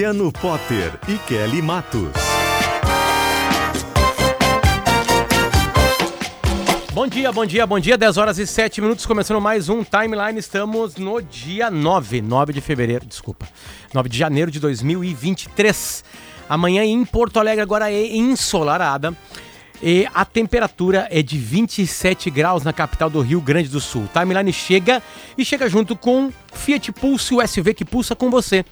Luciano Potter e Kelly Matos. Bom dia, bom dia, bom dia. 10 horas e 7 minutos, começando mais um timeline. Estamos no dia 9, 9 de fevereiro, desculpa. 9 de janeiro de 2023. Amanhã em Porto Alegre agora é ensolarada. E a temperatura é de 27 graus na capital do Rio Grande do Sul. Timeline chega e chega junto com Fiat Pulse USV que pulsa com você.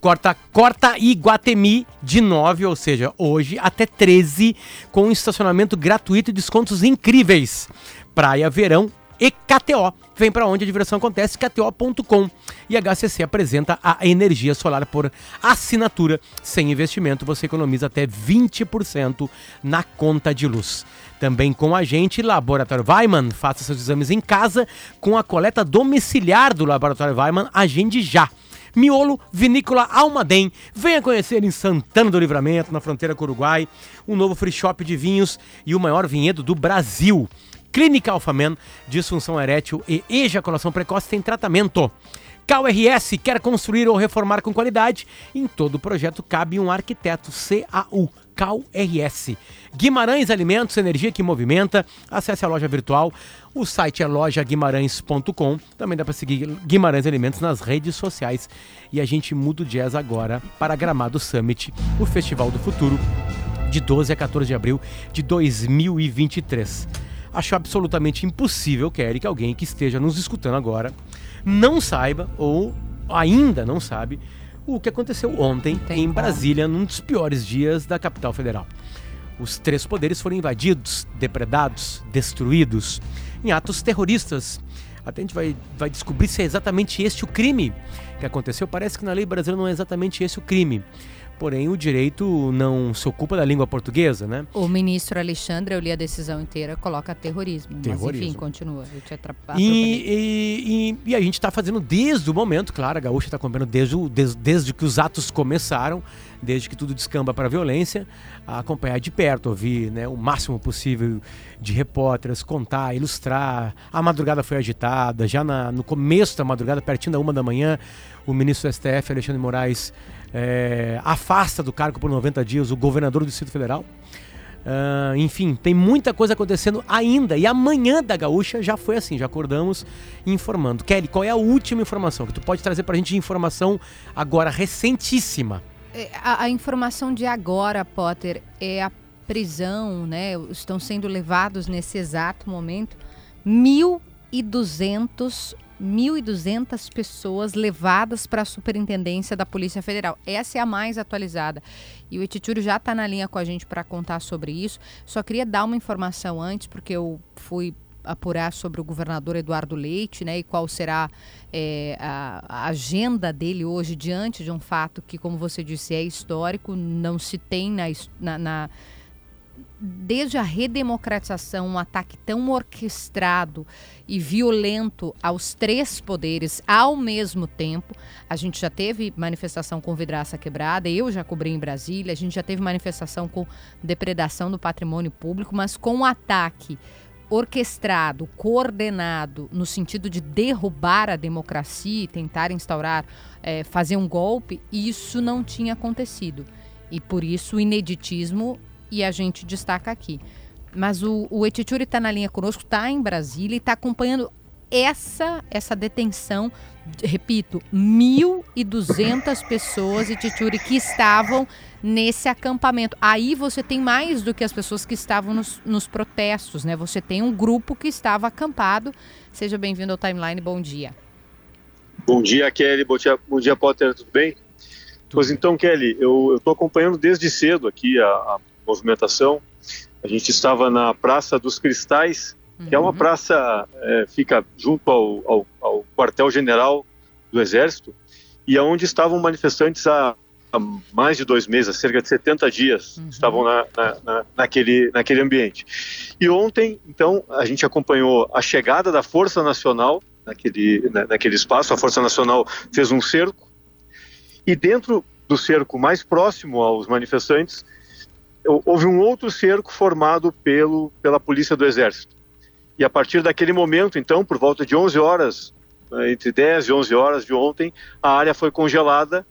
Corta, corta Iguatemi de 9, ou seja, hoje até 13, com estacionamento gratuito e descontos incríveis. Praia, verão e KTO. Vem para onde a diversão acontece, kto.com. E HCC apresenta a energia solar por assinatura. Sem investimento, você economiza até 20% na conta de luz. Também com a gente, Laboratório Weiman. Faça seus exames em casa com a coleta domiciliar do Laboratório Weiman. Agende já. Miolo Vinícola Almaden. Venha conhecer em Santana do Livramento, na fronteira com o Uruguai, um novo free shop de vinhos e o maior vinhedo do Brasil. Clínica Alfamen, disfunção erétil e ejaculação precoce tem tratamento. KRS quer construir ou reformar com qualidade? Em todo projeto cabe um arquiteto CAU. CalRS. Guimarães Alimentos, energia que movimenta. Acesse a loja virtual. O site é lojaguimarães.com. Também dá para seguir Guimarães Alimentos nas redes sociais. E a gente muda o jazz agora para Gramado Summit, o Festival do Futuro, de 12 a 14 de abril de 2023. Acho absolutamente impossível, Kelly, que alguém que esteja nos escutando agora não saiba ou ainda não sabe o que aconteceu ontem em Brasília, num dos piores dias da capital federal. Os três poderes foram invadidos, depredados, destruídos em atos terroristas. Até a gente vai, vai descobrir se é exatamente este o crime que aconteceu. Parece que na lei brasileira não é exatamente esse o crime porém o direito não se ocupa da língua portuguesa, né? O ministro Alexandre, eu li a decisão inteira, coloca terrorismo, terrorismo. mas enfim, continua. Eu te e, e, e, e, a gente está fazendo desde o momento, claro, a Gaúcha está acompanhando desde, desde, desde que os atos começaram, desde que tudo descamba para a violência, a acompanhar de perto, ouvir né, o máximo possível de repórteres, contar, ilustrar. A madrugada foi agitada, já na, no começo da madrugada, pertinho da uma da manhã, o ministro do STF, Alexandre Moraes, é, afasta do cargo por 90 dias o governador do Distrito Federal. Uh, enfim, tem muita coisa acontecendo ainda. E amanhã da Gaúcha já foi assim, já acordamos informando. Kelly, qual é a última informação que tu pode trazer pra gente de informação agora recentíssima? É, a, a informação de agora, Potter, é a prisão, né? Estão sendo levados nesse exato momento 1.200 1.200 pessoas levadas para a superintendência da Polícia Federal. Essa é a mais atualizada. E o Etitúrio já está na linha com a gente para contar sobre isso. Só queria dar uma informação antes, porque eu fui apurar sobre o governador Eduardo Leite, né, e qual será é, a, a, agenda dele hoje diante de um fato que, como você disse, é histórico, não se tem na, na, na desde a redemocratização, um ataque tão orquestrado e violento aos três poderes ao mesmo tempo. A gente já teve manifestação com vidraça quebrada, eu já cobri em Brasília, a gente já teve manifestação com depredação do patrimônio público, mas com um ataque orquestrado, coordenado, no sentido de derrubar a democracia e tentar instaurar, é, fazer um golpe, isso não tinha acontecido. E por isso o ineditismo e a gente destaca aqui. Mas o, o Etichuri está na linha conosco, está em Brasília e está acompanhando essa essa detenção, repito, 1.200 pessoas e Tituri que estavam nesse acampamento. Aí você tem mais do que as pessoas que estavam nos, nos protestos, né? Você tem um grupo que estava acampado. Seja bem-vindo ao Timeline, bom dia. Bom dia, Kelly. Bom dia, bom dia Potter, tudo bem? Tudo pois bem. então, Kelly, eu estou acompanhando desde cedo aqui a, a, movimentação. A gente estava na Praça dos Cristais, que é uma uhum. praça, é, fica junto ao, ao, ao quartel-general do Exército, e aonde é estavam manifestantes há, há, mais de dois meses, há cerca de 70 dias, uhum. estavam na, na, na, naquele, naquele ambiente. E ontem, então, a gente acompanhou a chegada da Força Nacional naquele, naquele espaço, a Força Nacional fez um cerco, e dentro do cerco mais próximo aos manifestantes, houve um outro cerco formado pelo, pela Polícia do Exército. E a partir daquele momento, então, por volta de 11 horas, né, entre 10 e 11 horas de ontem, a área foi congelada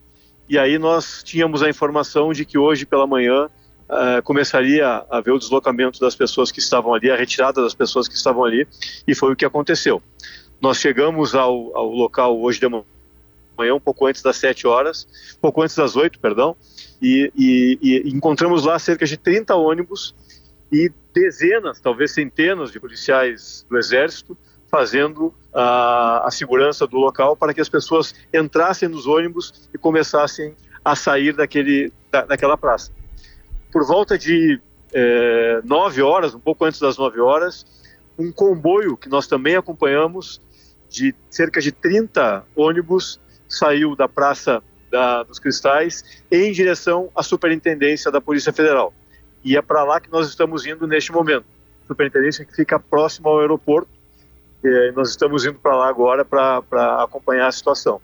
e aí nós tínhamos a informação de que hoje pela manhã uh, começaria a haver o deslocamento das pessoas que estavam ali, a retirada das pessoas que estavam ali, e foi o que aconteceu. Nós chegamos ao, ao local hoje de manhã, um pouco antes das 7 horas, pouco antes das 8, perdão, e, e, e encontramos lá cerca de 30 ônibus e dezenas, talvez centenas de policiais do Exército fazendo a, a segurança do local para que as pessoas entrassem nos ônibus e começassem a sair daquele, da, daquela praça. Por volta de é, nove horas, um pouco antes das nove horas, um comboio que nós também acompanhamos, de cerca de 30 ônibus, saiu da Praça da, dos Cristais em direção à Superintendência da Polícia Federal. E é para lá que nós estamos indo neste momento. Superintendência que fica próximo ao aeroporto. E nós estamos indo para lá agora para acompanhar a situação.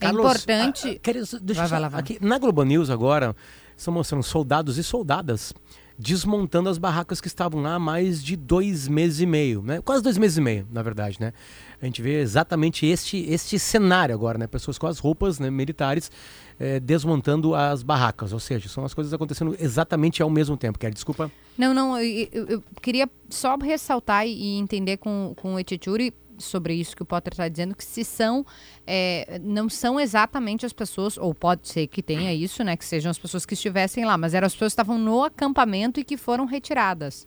É Carlos, importante. A, a, querido, deixa vai, vai, vai. Aqui, na Globo News agora estão mostrando soldados e soldadas desmontando as barracas que estavam lá há mais de dois meses e meio, né? Quase dois meses e meio, na verdade, né? A gente vê exatamente este, este cenário agora, né? Pessoas com as roupas né, militares é, desmontando as barracas, ou seja, são as coisas acontecendo exatamente ao mesmo tempo. Quer desculpa? Não, não, eu, eu, eu queria só ressaltar e entender com, com o Etichuri sobre isso que o Potter está dizendo, que se são, é, não são exatamente as pessoas, ou pode ser que tenha isso, né, que sejam as pessoas que estivessem lá, mas eram as pessoas que estavam no acampamento e que foram retiradas.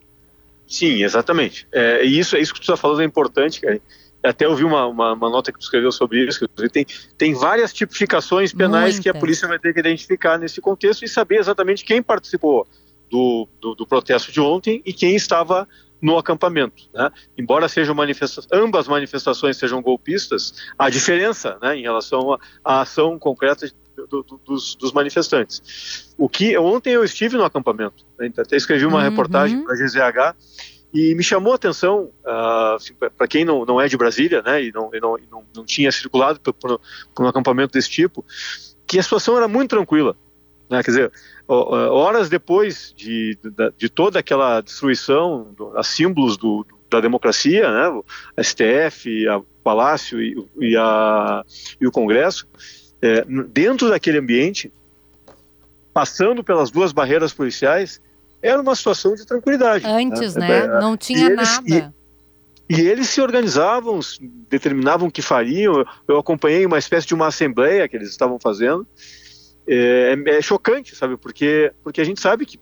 Sim, exatamente. É, isso, é isso que tu está falando é importante, cara até ouvi uma, uma, uma, nota que tu escreveu sobre isso, que tem, tem várias tipificações penais Muita. que a polícia vai ter que identificar nesse contexto e saber exatamente quem participou do, do, do protesto de ontem e quem estava no acampamento. Né? Embora sejam manifesta ambas manifestações sejam golpistas, há diferença né, em relação à ação concreta do, do, dos, dos, manifestantes. O que ontem eu estive no acampamento, né, até escrevi uma uhum. reportagem para a GZH e me chamou a atenção, uh, assim, para quem não, não é de Brasília, né, e não, e não, não, não tinha circulado por, por, um acampamento desse tipo, que a situação era muito tranquila. Né, quer dizer, horas depois de, de, toda aquela destruição, do, a símbolos do, da democracia, né, o STF, o Palácio e, e, a, e o Congresso, é, dentro daquele ambiente, passando pelas duas barreiras policiais, era uma situação de tranquilidade. Antes, né? né? É, Não tinha eles, nada. E, e, eles se organizavam, determinavam o que fariam. Eu acompanhei uma espécie de uma assembleia que eles estavam fazendo. É, é chocante, sabe? Porque, porque a gente sabe que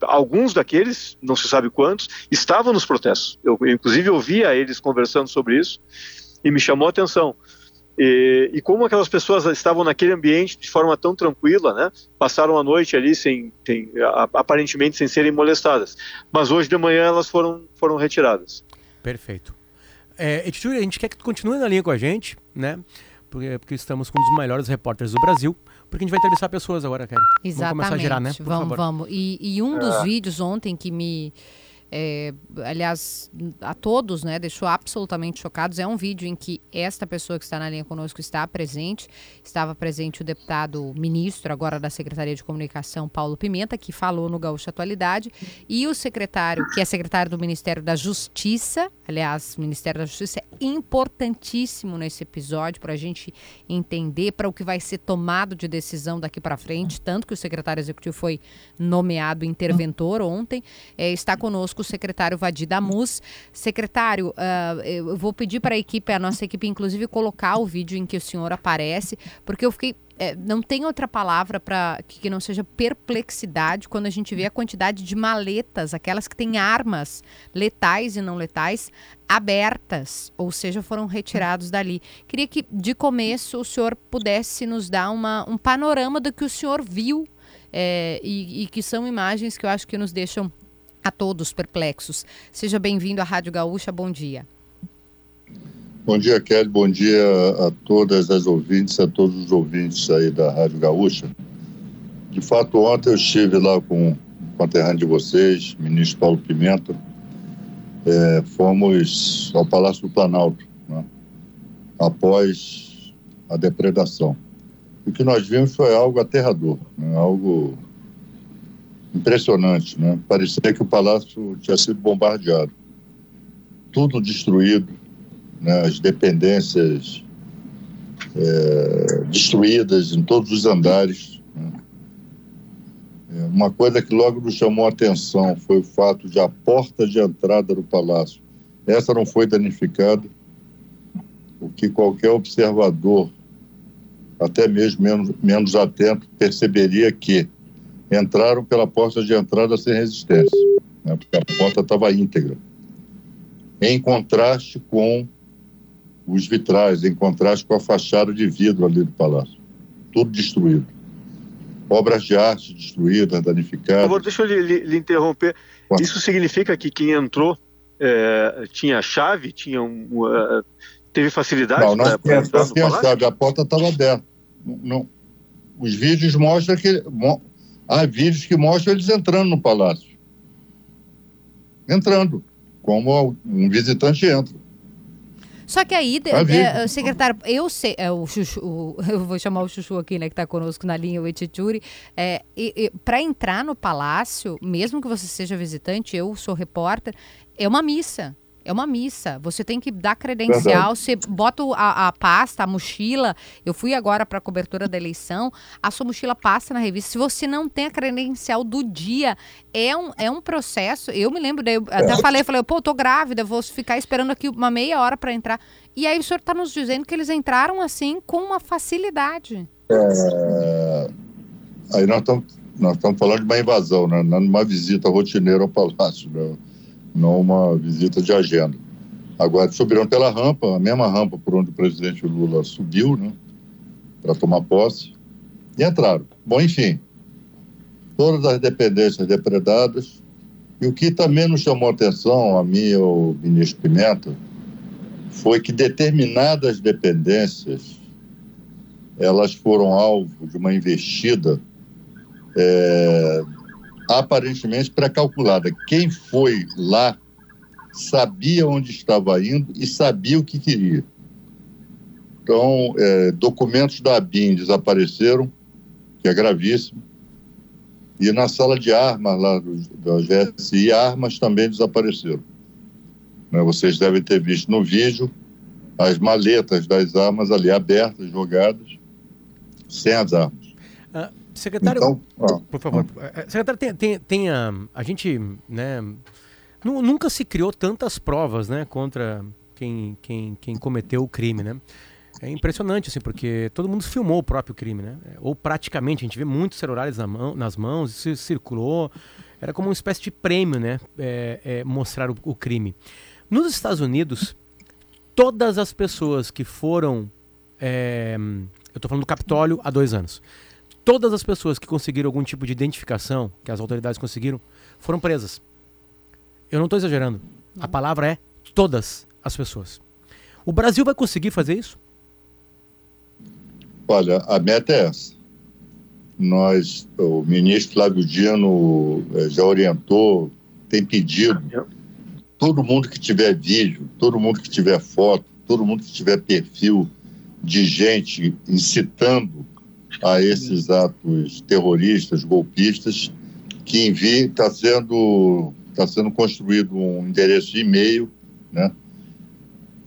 alguns daqueles, não se sabe quantos, estavam nos protestos. Eu, inclusive, ouvia eles conversando sobre isso e me chamou a atenção. E, e, como aquelas pessoas estavam naquele ambiente de forma tão tranquila, né? Passaram a noite ali sem, sem aparentemente sem serem molestadas. Mas hoje de manhã elas foram, foram retiradas. Perfeito. É, a gente quer que tu continue na linha com a gente, né? Porque, porque estamos com um dos melhores repórteres do Brasil. Porque a gente vai entrevistar pessoas agora, Kelly. Exatamente. Vamos começar a girar, né? Por vamos, favor. vamos. E, e um dos é. vídeos ontem que me é, aliás, a todos, né, deixou absolutamente chocados. É um vídeo em que esta pessoa que está na linha conosco está presente. Estava presente o deputado ministro, agora da Secretaria de Comunicação, Paulo Pimenta, que falou no Gaúcho Atualidade, e o secretário, que é secretário do Ministério da Justiça. Aliás, Ministério da Justiça é importantíssimo nesse episódio para a gente entender para o que vai ser tomado de decisão daqui para frente. Tanto que o secretário executivo foi nomeado interventor ontem. É, está conosco conosco o secretário Vadir Damus. Secretário, uh, eu vou pedir para a equipe, a nossa equipe, inclusive, colocar o vídeo em que o senhor aparece, porque eu fiquei é, não tem outra palavra para que, que, não seja perplexidade quando a gente vê a quantidade de maletas, aquelas que têm armas letais e não letais, abertas, ou seja, foram retirados dali. Queria que, de começo, o senhor pudesse nos dar uma, um panorama do que o senhor viu é, e, e que são imagens que eu acho que nos deixam a todos perplexos. Seja bem-vindo à Rádio Gaúcha, bom dia. Bom dia, Kelly. Bom dia a todas as ouvintes, a todos os ouvintes aí da Rádio Gaúcha. De fato, ontem eu estive lá com o conterrâneo de vocês, ministro Paulo Pimenta. É, fomos ao Palácio do Planalto, né, após a depredação. O que nós vimos foi algo aterrador, né, algo impressionante. Né? Parecia que o palácio tinha sido bombardeado. Tudo destruído, né, as dependências é, destruídas em todos os andares. Né. É, uma coisa que logo nos chamou a atenção foi o fato de a porta de entrada do palácio, essa não foi danificada, o que qualquer observador, até mesmo menos, menos atento, perceberia que entraram pela porta de entrada sem resistência, né, porque a porta estava íntegra. Em contraste com os vitrais, em contraste com a fachada de vidro ali do palácio. Tudo destruído. Obras de arte destruídas, danificadas. Deixa eu lhe, lhe interromper. Isso significa que quem entrou é, tinha chave, tinha um, uh, teve facilidade? Não, não tinha, não tinha chave, a porta estava aberta. Não, não, os vídeos mostram que. Há vídeos que mostram eles entrando no palácio. Entrando, como um visitante entra. Só que aí, é, secretário, eu sei, é, o Chuchu, o, eu vou chamar o Chuchu aqui, né, que está conosco na linha, o Etituri, é, para entrar no palácio, mesmo que você seja visitante, eu sou repórter, é uma missa. É uma missa. Você tem que dar credencial, você bota a, a, pasta, a mochila. Eu fui agora para a cobertura da eleição, a sua mochila passa na revista. Se você não tem a credencial do dia, é um, é um processo. Eu me lembro, eu até é. falei, falei, pô, eu tô grávida, vou ficar esperando aqui uma meia hora para entrar. E aí o senhor está nos dizendo que eles entraram assim com uma facilidade. É... Aí nós estamos nós estamos falando de uma invasão, né? não uma visita rotineira ao palácio. Né? Não uma visita de agenda. Agora, subiram pela rampa, a mesma rampa por onde o presidente Lula subiu, né, para tomar posse, e entraram. Bom, enfim, todas as dependências depredadas. E o que também nos chamou atenção, a mim e ao ministro Pimenta, foi que determinadas dependências elas foram alvo de uma investida é, aparentemente pré-calculada. Quem foi lá sabia onde estava indo e sabia o que queria. Então, é, documentos da ABIN desapareceram, que é gravíssimo. E na sala de armas lá da GSI, armas também desapareceram. Né, vocês devem ter visto no vídeo as maletas das armas ali abertas, jogadas, sem as armas. Uh, Secretário, então, ó, por favor. É, secretário, tem, tem, tem a, a gente, né, nunca se criou tantas provas, né, contra quem, quem, quem cometeu o crime, né? É impressionante, assim, porque todo mundo filmou o próprio crime, né? Ou praticamente, a gente vê muitos celulares na mão, nas mãos, isso circulou. Era como uma espécie de prêmio, né? É, é, mostrar o, o, crime. Nos Estados Unidos, todas as pessoas que foram. É, eu estou falando do Capitólio há dois anos todas as pessoas que conseguiram algum tipo de identificação, que as autoridades conseguiram, foram presas. Eu não estou exagerando. A palavra é todas as pessoas. O Brasil vai conseguir fazer isso? Olha, a meta é essa. Nós, o ministro Flávio Dino eh, já orientou, tem pedido, todo mundo que tiver vídeo, todo mundo que tiver foto, todo mundo que tiver perfil de gente incitando a esses atos terroristas, golpistas, que envia, está sendo, tá sendo construído um endereço de e-mail, né?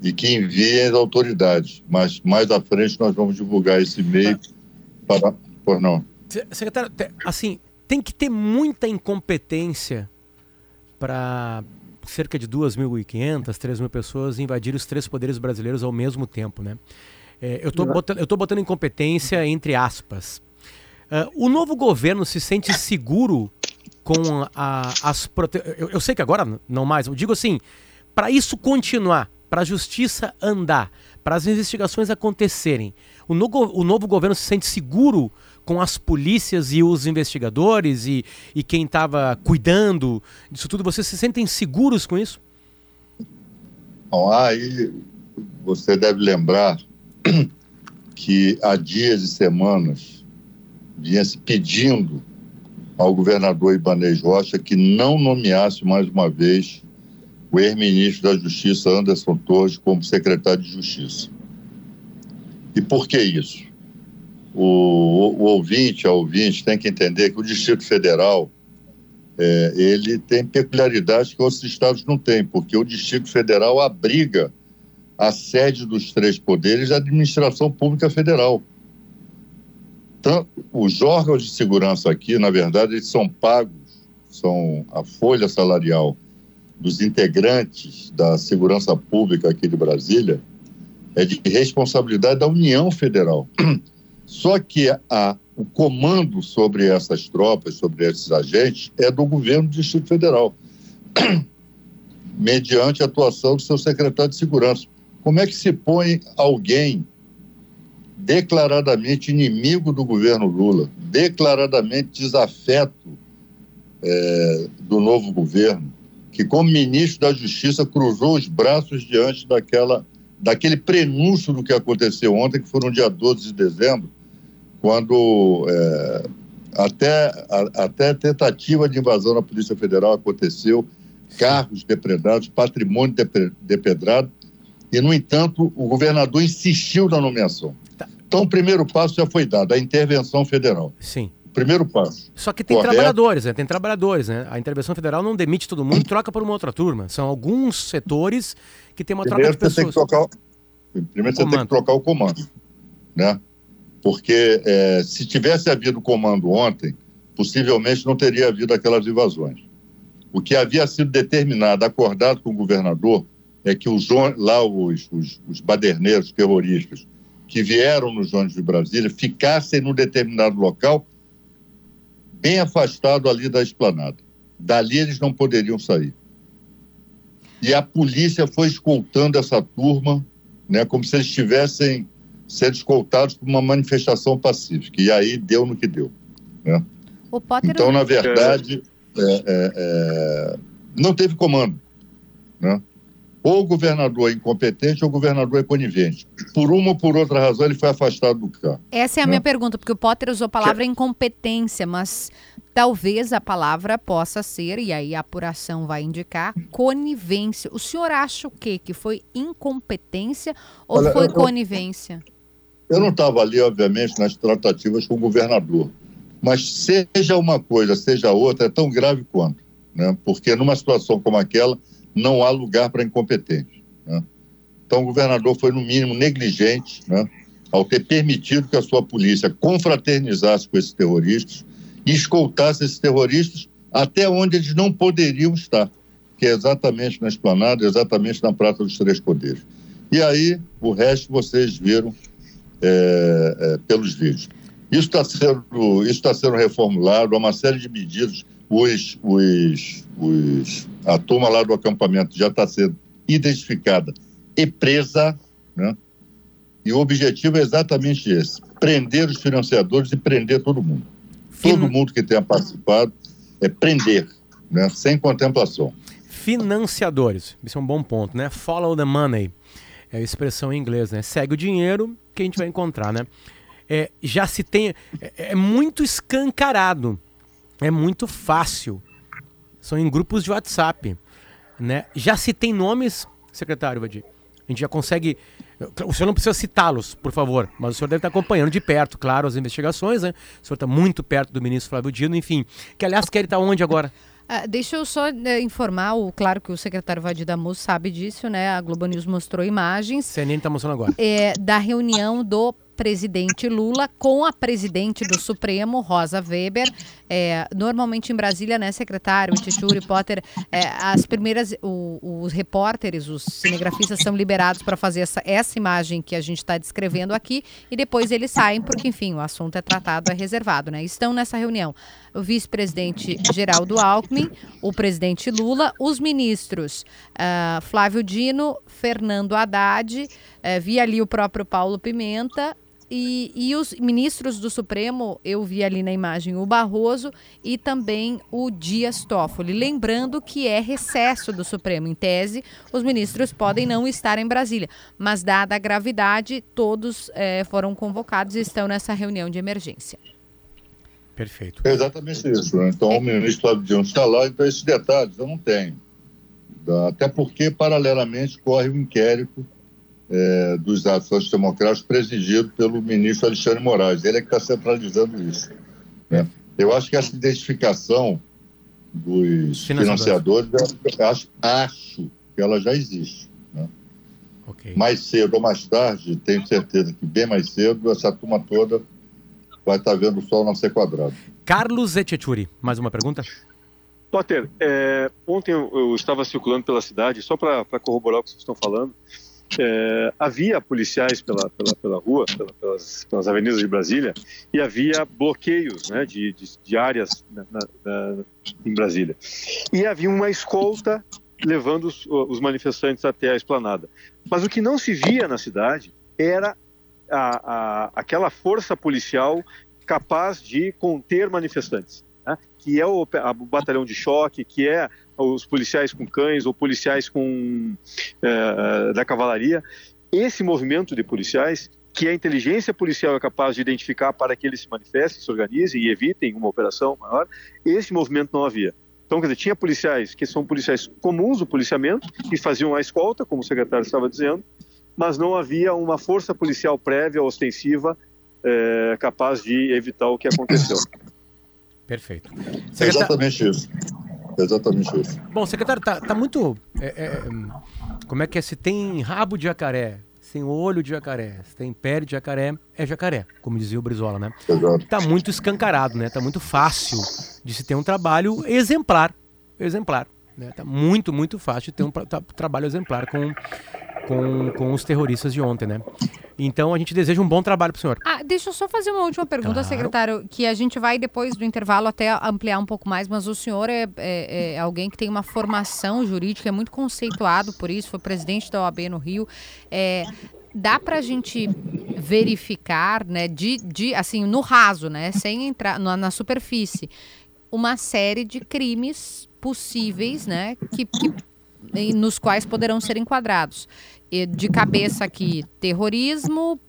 E que envia as autoridades. Mas mais à frente nós vamos divulgar esse e-mail para. Por não. Secretário, assim, tem que ter muita incompetência para cerca de 2.500, 3.000 pessoas invadirem os três poderes brasileiros ao mesmo tempo, né? É, eu estou botando, eu botando incompetência entre aspas. Uh, o novo governo se sente seguro com a, as prote... eu, eu sei que agora não mais, eu digo assim, para isso continuar, para a justiça andar, para as investigações acontecerem, o, no, o novo governo se sente seguro com as polícias e os investigadores e, e quem estava cuidando disso tudo? Vocês se sentem seguros com isso? Bom, aí você deve lembrar que há dias e semanas vinha se pedindo ao governador Ibanez Rocha que não nomeasse mais uma vez o ex-ministro da Justiça Anderson Torres como secretário de Justiça. E por que isso? O, o ouvinte, a ouvinte, tem que entender que o Distrito Federal é, ele tem peculiaridades que outros estados não têm, porque o Distrito Federal abriga a sede dos três poderes da administração pública federal. Então, os órgãos de segurança aqui, na verdade, eles são pagos, são a folha salarial dos integrantes da segurança pública aqui de Brasília é de responsabilidade da União Federal. Só que a, o comando sobre essas tropas, sobre esses agentes, é do governo do Distrito Federal, mediante a atuação do seu secretário de Segurança. Como é que se põe alguém declaradamente inimigo do governo Lula, declaradamente desafeto é, do novo governo, que, como ministro da Justiça, cruzou os braços diante daquela, daquele prenúncio do que aconteceu ontem, que foi no dia 12 de dezembro, quando é, até, a, até tentativa de invasão na Polícia Federal aconteceu, carros depredados, patrimônio depedrado, e, no entanto, o governador insistiu na nomeação. Tá. Então, o primeiro passo já foi dado, a intervenção federal. Sim. Primeiro passo. Só que tem Correto. trabalhadores, né? Tem trabalhadores, né? A intervenção federal não demite todo mundo, troca por uma outra turma. São alguns setores que tem uma primeiro troca de pessoas. Tem que trocar, primeiro você tem que trocar o comando, né? porque é, se tivesse havido comando ontem, possivelmente não teria havido aquelas invasões. O que havia sido determinado, acordado com o governador, é que os, lá os, os, os baderneiros terroristas que vieram nos ônibus de Brasília ficassem num determinado local, bem afastado ali da esplanada. Dali eles não poderiam sair. E a polícia foi escoltando essa turma, né, como se eles estivessem sendo escoltados por uma manifestação pacífica. E aí deu no que deu. Né? Então, na verdade, é, é, é, não teve comando. Né? Ou o governador é incompetente ou o governador é conivente. Por uma ou por outra razão, ele foi afastado do cargo. Essa é a né? minha pergunta, porque o Potter usou a palavra incompetência, mas talvez a palavra possa ser, e aí a apuração vai indicar, conivência. O senhor acha o quê? Que foi incompetência ou Olha, foi eu, conivência? Eu não estava ali, obviamente, nas tratativas com o governador, mas seja uma coisa, seja outra, é tão grave quanto, né? porque numa situação como aquela, não há lugar para incompetente. Né? Então, o governador foi, no mínimo, negligente né? ao ter permitido que a sua polícia confraternizasse com esses terroristas e escoltasse esses terroristas até onde eles não poderiam estar, que é exatamente na esplanada, exatamente na Praça dos Três Poderes. E aí, o resto vocês viram é, é, pelos vídeos. Isso está sendo, isso tá sendo reformulado, há uma série de medidas. Os, os, os, a turma lá do acampamento já está sendo identificada e presa, né? E o objetivo é exatamente esse: prender os financiadores e prender todo mundo. Todo mundo que tenha participado é prender, né? sem contemplação. Financiadores, isso é um bom ponto, né? Follow the money é a expressão em inglês, né? Segue o dinheiro que a gente vai encontrar, né? É, já se tem. É, é, muito escancarado. É muito fácil. São em grupos de WhatsApp. Né? Já se tem nomes, secretário Vadir. A gente já consegue. O senhor não precisa citá-los, por favor, mas o senhor deve estar acompanhando de perto, claro, as investigações, né? O senhor está muito perto do ministro Flávio Dino, enfim. Que, aliás, quer estar onde agora? Ah, deixa eu só né, informar, o, claro que o secretário Vadir Damus sabe disso, né? A Globo News mostrou imagens. CNN está mostrando agora. É, da reunião do presidente Lula com a presidente do Supremo, Rosa Weber. É, normalmente em Brasília, né, secretário, Tituri, Potter, é, as primeiras, o, os repórteres, os cinegrafistas são liberados para fazer essa, essa imagem que a gente está descrevendo aqui e depois eles saem porque, enfim, o assunto é tratado, é reservado, né? Estão nessa reunião o vice-presidente Geraldo Alckmin, o presidente Lula, os ministros uh, Flávio Dino, Fernando Haddad, uh, vi ali o próprio Paulo Pimenta, e, e, os ministros do Supremo, eu vi ali na imagem o Barroso e também o Dias Toffoli. Lembrando que é recesso do Supremo. Em tese, os ministros podem não estar em Brasília, mas, dada a gravidade, todos é, foram convocados e estão nessa reunião de emergência. Perfeito. É exatamente isso. Né? Então, é... o ministro Flávio Dino está lá, então esses detalhes eu não tenho. Até porque, paralelamente, corre o um inquérito é, dos atos democráticos presidido pelo ministro Alexandre Moraes. Ele é que está centralizando isso. Né? Eu acho que essa identificação dos financiadores, eu acho, acho que ela já existe. Né? Okay. Mais cedo ou mais tarde, tenho certeza que bem mais cedo, essa turma toda vai estar tá vendo o sol nascer quadrado. Carlos Echechuri, mais uma pergunta? Potter, é, ontem eu, eu, estava circulando pela cidade, só para corroborar o que vocês estão falando, é, havia policiais pela, pela, pela rua, pela, pelas, pelas avenidas de Brasília, e havia bloqueios né, de, de, de áreas na, na, em Brasília. E havia uma escolta levando os, os, manifestantes até a esplanada. Mas o que não se via na cidade era a, a, aquela força policial capaz de conter manifestantes, né, que é o, a, o batalhão de choque, que é os policiais com cães ou policiais com é, da cavalaria. Esse movimento de policiais que a inteligência policial é capaz de identificar para que eles se manifestem, se organizem e evitem uma operação maior, esse movimento não havia. Então, quer dizer, tinha policiais que são policiais comuns do policiamento, que faziam a escolta, como o secretário estava dizendo, mas não havia uma força policial prévia, ostensiva, é, capaz de evitar o que aconteceu. Perfeito. Secretar... Exatamente isso. Exatamente isso. Bom, secretário, tá, tá muito. É, é, como é que é? Se tem rabo de jacaré, sem olho de jacaré, se tem pé de jacaré, é jacaré, como dizia o Brizola, né? Exato. Tá muito escancarado, né? Tá muito fácil de se ter um trabalho exemplar. Exemplar. Né? Tá muito, muito fácil de ter um tra trabalho exemplar com com, com os terroristas de ontem, né? Então a gente deseja um bom trabalho para o senhor. Ah, deixa eu só fazer uma última pergunta, claro. secretário, que a gente vai depois do intervalo até ampliar um pouco mais, mas o senhor é, é, é alguém que tem uma formação jurídica, é muito conceituado por isso, foi presidente da OAB no Rio. É, dá para a gente verificar, né, de, de, assim, no raso, né, sem entrar na, na superfície, uma série de crimes possíveis, né, que, que nos quais poderão ser enquadrados. E de cabeça aqui, terrorismo,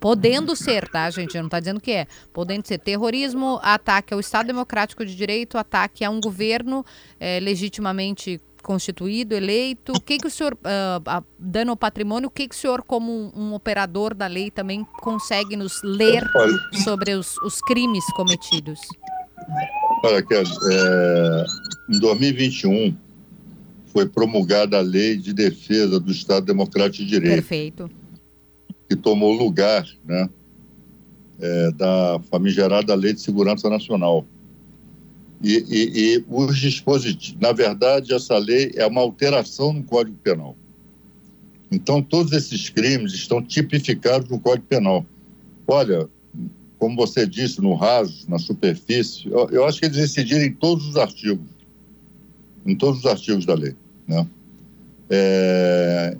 podendo ser, tá, gente? Não está dizendo que é. Podendo ser terrorismo, ataque ao Estado Democrático de Direito, ataque a um governo é, legitimamente constituído, eleito. O que, que o senhor, uh, dano ao patrimônio, o que, que o senhor, como um, um operador da lei, também consegue nos ler sobre os, os crimes cometidos? Olha, Kelly, é, em 2021, foi promulgada a Lei de Defesa do Estado Democrático de Direito. Perfeito. Que tomou lugar né, é, da famigerada Lei de Segurança Nacional. E, e, e os dispositivos, na verdade, essa lei é uma alteração no Código Penal. Então, todos esses crimes estão tipificados no Código Penal. Olha, como você disse, no raso, na superfície, eu, eu acho que eles decidiram em todos os artigos, em todos os artigos da lei. Né? É,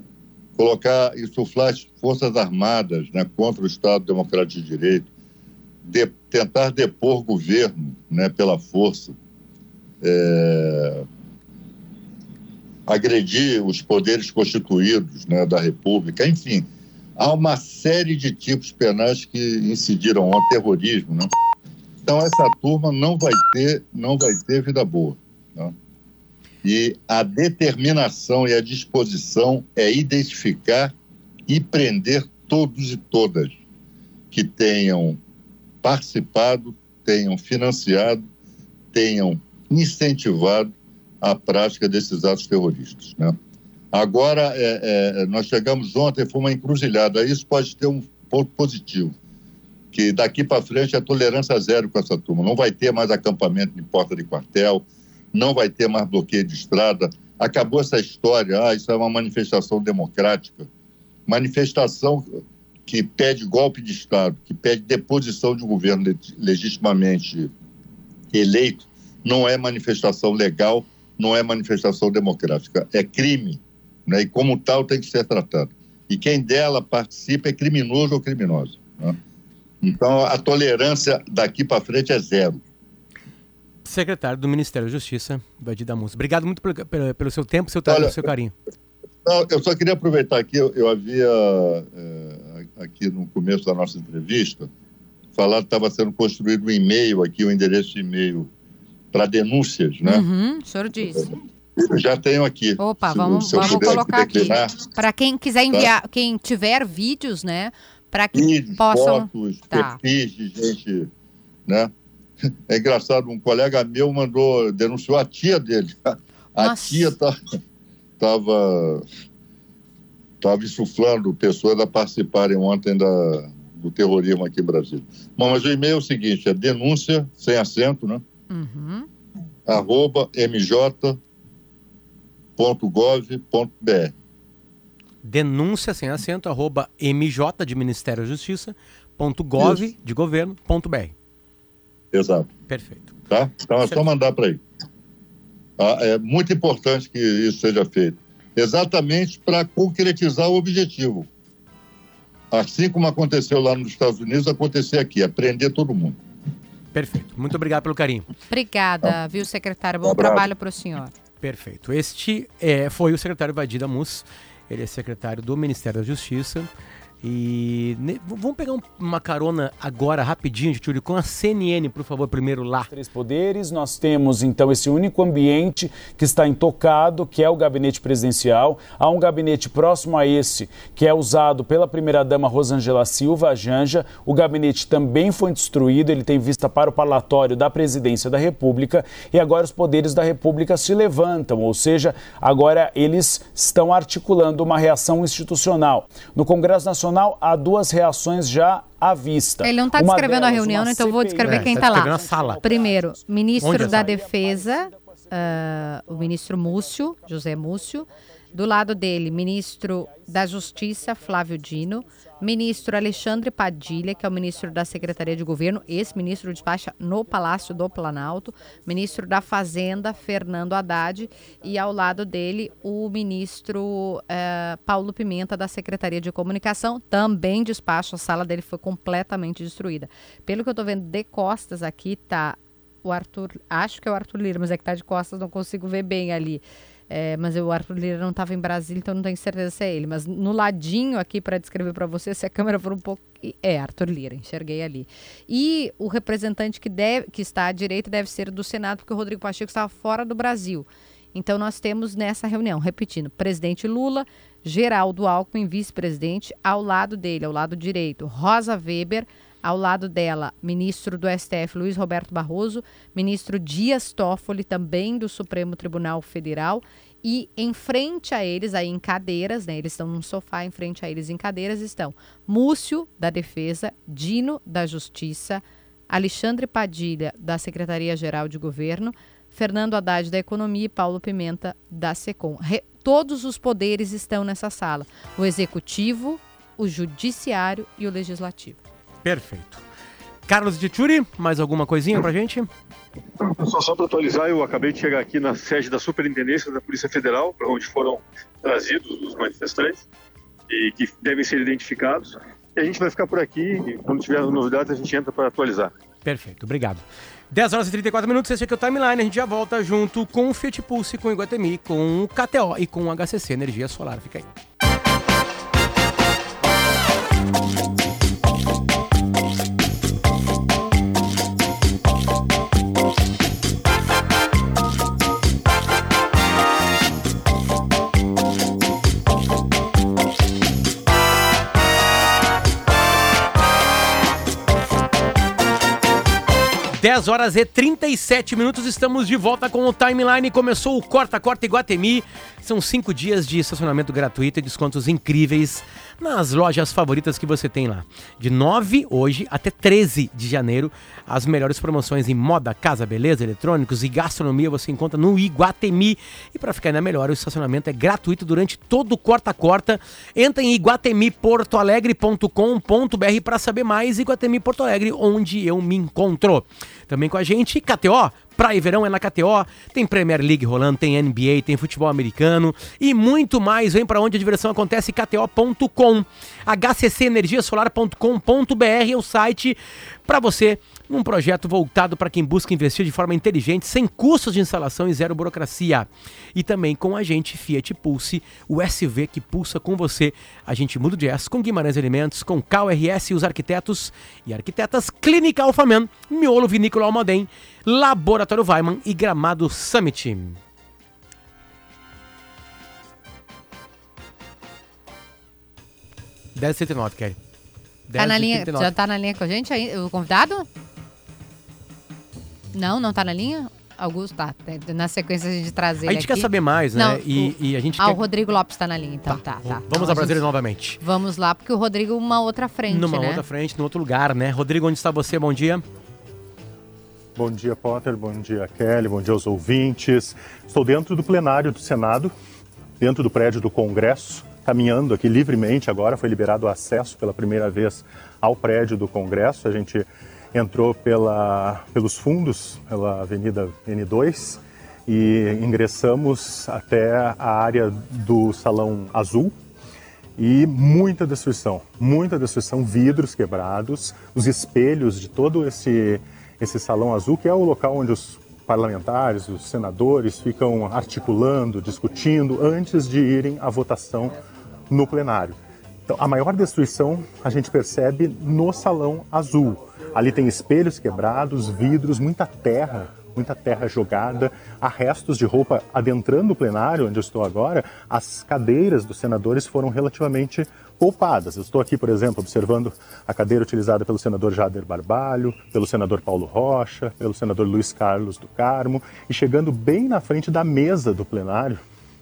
colocar, insuflar as Forças Armadas né, contra o Estado Democrático de Direito, de, tentar depor governo né, pela força, é, agredir os poderes constituídos né, da República, enfim, há uma série de tipos penais que incidiram ao terrorismo. Né? Então, essa turma não vai ter, não vai ter vida boa. Né? E a determinação e a disposição é identificar e prender todos e todas que tenham participado, tenham financiado, tenham incentivado a prática desses atos terroristas. Né? Agora, é, é, nós chegamos ontem, foi uma encruzilhada. Isso pode ter um, ponto positivo. Que daqui para frente é tolerância zero com essa turma. Não vai ter mais acampamento em porta de quartel, não vai ter mais bloqueio de estrada. Acabou essa história, ah, isso é uma manifestação democrática. Manifestação que pede golpe de Estado, que pede deposição de um governo legitimamente eleito, não é manifestação legal, não é manifestação democrática, é crime, né? e como tal tem que ser tratado. E quem dela participa é criminoso ou criminosa. Né? Então a tolerância daqui para frente é zero. Secretário do Ministério da Justiça, Vadir Damus. Obrigado muito pelo, pelo, pelo seu tempo, seu, Olha, seu carinho. Não, eu só queria aproveitar aqui, eu, eu havia, é, aqui no começo da nossa entrevista, falado que estava sendo construído um e-mail aqui, um endereço de e-mail para denúncias, né? Uhum, o senhor disse. Eu já tenho aqui. Opa, se, vamos, se vamos colocar aqui. Para quem quiser tá? enviar, tá? quem tiver vídeos, né? Para que vídeos, possam... fotos, tá. perfis de gente, né? É engraçado, um colega meu mandou, denunciou a tia dele. A Nossa. tia tá, tava, tava insuflando pessoas a participarem ontem da, do terrorismo aqui em Brasília. Bom, mas o e-mail é o seguinte, é denúncia, sem acento, né? Uhum. Arroba mj.gov.br Denúncia sem acento, arroba mj de Ministério da Justiça, ponto gov Isso. de governo, ponto br. Exato. Perfeito. Tá? Então é só mandar para aí. Ah, é muito importante que isso seja feito. Exatamente para concretizar o objetivo. Assim como aconteceu lá nos Estados Unidos, acontecer aqui, aprender todo mundo. Perfeito. Muito obrigado pelo carinho. Obrigada, viu, secretário? Bom trabalho para o senhor. Perfeito. Este é, foi o secretário Vadida Mus. Ele é secretário do Ministério da Justiça. E ne, vamos pegar um, uma carona agora, rapidinho, Júlio, com a CNN, por favor, primeiro lá. Três poderes, nós temos então esse único ambiente que está intocado, que é o gabinete presidencial. Há um gabinete próximo a esse, que é usado pela primeira-dama Rosângela Silva, a Janja. O gabinete também foi destruído, ele tem vista para o parlatório da presidência da República. E agora os poderes da República se levantam, ou seja, agora eles estão articulando uma reação institucional. No Congresso Nacional, Nacional, há duas reações já à vista. Ele não está descrevendo delas, a reunião, então eu vou descrever é, quem está tá lá. Sala. Primeiro, ministro da Defesa, uh, o ministro Múcio, José Múcio. Do lado dele, ministro da Justiça, Flávio Dino. Ministro Alexandre Padilha, que é o ministro da Secretaria de Governo, esse ministro despacha no Palácio do Planalto. Ministro da Fazenda, Fernando Haddad. E ao lado dele, o ministro eh, Paulo Pimenta, da Secretaria de Comunicação, também despacha. A sala dele foi completamente destruída. Pelo que eu estou vendo de costas aqui, tá o Arthur, acho que é o Arthur Lira, mas é que tá de costas, não consigo ver bem ali. É, mas o Arthur Lira não estava em Brasília, então não tenho certeza se é ele. Mas no ladinho aqui para descrever para você, se a câmera for um pouco. É Arthur Lira, enxerguei ali. E o representante que, deve, que está à direita deve ser do Senado, porque o Rodrigo Pacheco estava fora do Brasil. Então nós temos nessa reunião, repetindo, presidente Lula, Geraldo Alckmin, vice-presidente, ao lado dele, ao lado direito, Rosa Weber, ao lado dela, ministro do STF Luiz Roberto Barroso, ministro Dias Toffoli, também do Supremo Tribunal Federal, e em frente a eles, aí em cadeiras, né, eles estão num sofá, em frente a eles em cadeiras estão Múcio, da Defesa, Dino, da Justiça, Alexandre Padilha, da Secretaria-Geral de Governo, Fernando Haddad, da Economia e Paulo Pimenta, da SECOM. Re todos os poderes estão nessa sala: o Executivo, o Judiciário e o Legislativo. Perfeito. Carlos Tituri, mais alguma coisinha pra gente? Só, só para atualizar, eu acabei de chegar aqui na sede da Superintendência da Polícia Federal, para onde foram trazidos os manifestantes e que devem ser identificados. E a gente vai ficar por aqui e quando tiver novidades a gente entra para atualizar. Perfeito, obrigado. 10 horas e 34 minutos, esse aqui é o Timeline, a gente já volta junto com o Fiat Pulse, com o Iguatemi, com o KTO e com o HCC Energia Solar. Fica aí. 10 horas e 37 minutos, estamos de volta com o Timeline. Começou o Corta Corta Iguatemi. São cinco dias de estacionamento gratuito e descontos incríveis nas lojas favoritas que você tem lá. De 9 hoje até 13 de janeiro, as melhores promoções em moda, casa, beleza, eletrônicos e gastronomia você encontra no Iguatemi. E para ficar ainda melhor, o estacionamento é gratuito durante todo o corta-corta. Entra em iguatemiportoalegre.com.br para saber mais. Iguatemi Porto Alegre, onde eu me encontro. Também com a gente, KTO. Praia e verão é na KTO, tem Premier League rolando, tem NBA, tem futebol americano e muito mais. Vem para onde a diversão acontece, kto.com. hccenergiasolar.com.br é o site para você um projeto voltado para quem busca investir de forma inteligente, sem custos de instalação e zero burocracia. E também com a gente Fiat Pulse, o SV que pulsa com você. A gente muda de S com Guimarães Alimentos, com KRS e os arquitetos e arquitetas Clínica Alfaman, Miolo Vinícola Almaden, Laboratório Weiman e Gramado Summit. Dez e nove, Kelly. Tá na linha, já tá na linha com a gente aí, o convidado? Não, não tá na linha? Augusto, tá. Na sequência a gente trazer. A gente aqui. quer saber mais, né? Não, e, o, e a gente ah, quer... o Rodrigo Lopes tá na linha, então tá, tá. tá. Vamos então, a Brasília gente... novamente. Vamos lá, porque o Rodrigo uma outra frente, Numa né? outra frente, num outro lugar, né? Rodrigo, onde está você? Bom dia. Bom dia, Potter. Bom dia, Kelly. Bom dia aos ouvintes. Estou dentro do plenário do Senado, dentro do prédio do Congresso, caminhando aqui livremente agora. Foi liberado o acesso pela primeira vez ao prédio do Congresso. A gente entrou pela, pelos fundos, pela Avenida N2 e ingressamos até a área do Salão Azul e muita destruição, muita destruição, vidros quebrados, os espelhos de todo esse, esse Salão Azul, que é o local onde os parlamentares, os senadores ficam articulando, discutindo antes de irem à votação no plenário. Então, a maior destruição a gente percebe no Salão Azul Ali tem espelhos quebrados, vidros, muita terra, muita terra jogada, há restos de roupa adentrando o plenário, onde eu estou agora. As cadeiras dos senadores foram relativamente poupadas. Eu estou aqui, por exemplo, observando a cadeira utilizada pelo senador Jader Barbalho, pelo senador Paulo Rocha, pelo senador Luiz Carlos do Carmo, e chegando bem na frente da mesa do plenário,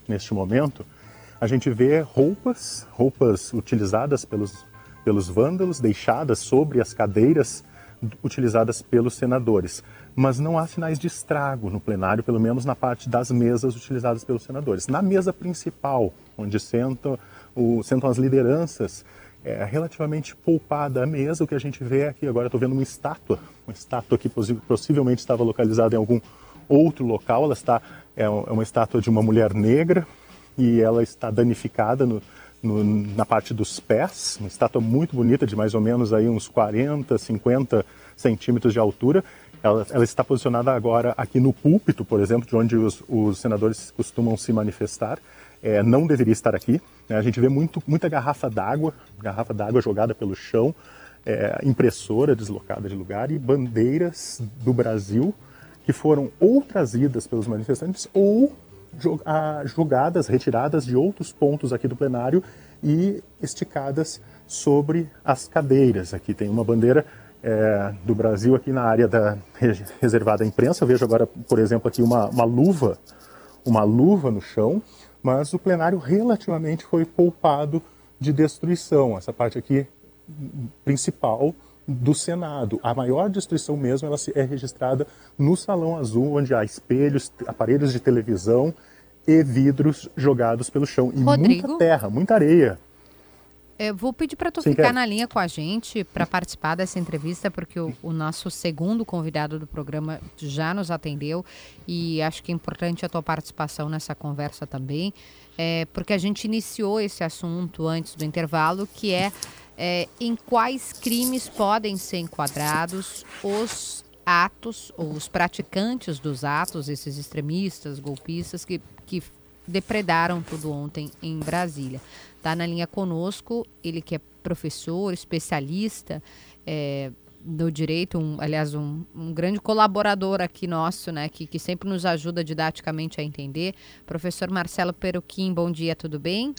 neste momento, a gente vê roupas, roupas utilizadas pelos, pelos vândalos, deixadas sobre as cadeiras utilizadas pelos senadores. Mas não há sinais de estrago no plenário, pelo menos na parte das mesas utilizadas pelos senadores. Na mesa principal, onde sentam, o, sentam as lideranças, é relativamente poupada a mesa. O que a gente vê aqui agora, estou vendo uma estátua, uma estátua que possivelmente estava localizada em algum outro local. Ela está é, é uma estátua de uma mulher negra e ela está danificada no, no, na parte dos pés, uma estátua muito bonita, de mais ou menos aí uns 40, 50 centímetros de altura. Ela, ela, está posicionada agora aqui no púlpito, por exemplo, de onde os, os senadores costumam se manifestar. É, não deveria estar aqui. Né? A gente vê muito, muita garrafa d'água, garrafa d'água jogada pelo chão, é, impressora deslocada de lugar e bandeiras do Brasil que foram ou trazidas pelos manifestantes ou jogadas, retiradas de outros pontos aqui do plenário e esticadas sobre as cadeiras. Aqui tem uma bandeira é, do Brasil aqui na área da reservada à imprensa. Eu vejo agora, por exemplo, aqui uma, uma luva, uma luva no chão, mas o plenário relativamente foi poupado de destruição. Essa parte aqui principal do Senado. A maior destruição mesmo ela é registrada no Salão Azul, onde há espelhos, aparelhos de televisão e vidros jogados pelo chão. E Rodrigo, muita terra, muita areia. Eu vou pedir para tu Sim, ficar quer. na linha com a gente para participar dessa entrevista, porque o, o, nosso segundo convidado do programa já nos atendeu e acho que é importante a tua participação nessa conversa também, é, porque a gente iniciou esse assunto antes do intervalo, que é é, em quais crimes podem ser enquadrados os atos, ou os praticantes dos atos, esses extremistas, golpistas que, que depredaram tudo ontem em Brasília. Está na linha conosco, ele que é professor, especialista é, no direito, um, aliás, um, um, grande colaborador aqui nosso, né, que, que sempre nos ajuda didaticamente a entender. Professor Marcelo Peruquim, bom dia, tudo bem?